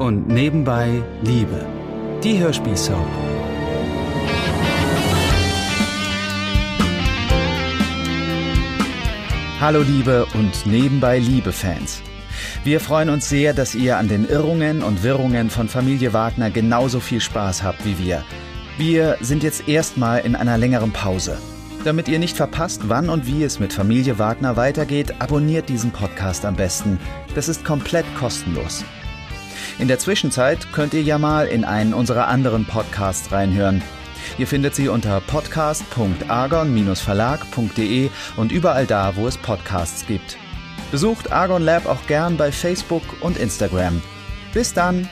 und nebenbei Liebe. Die Hörspielsoap. Hallo Liebe und nebenbei Liebe Fans. Wir freuen uns sehr, dass ihr an den Irrungen und Wirrungen von Familie Wagner genauso viel Spaß habt wie wir. Wir sind jetzt erstmal in einer längeren Pause. Damit ihr nicht verpasst, wann und wie es mit Familie Wagner weitergeht, abonniert diesen Podcast am besten. Das ist komplett kostenlos. In der Zwischenzeit könnt ihr ja mal in einen unserer anderen Podcasts reinhören. Ihr findet sie unter podcast.argon-verlag.de und überall da, wo es Podcasts gibt. Besucht Argon Lab auch gern bei Facebook und Instagram. Bis dann!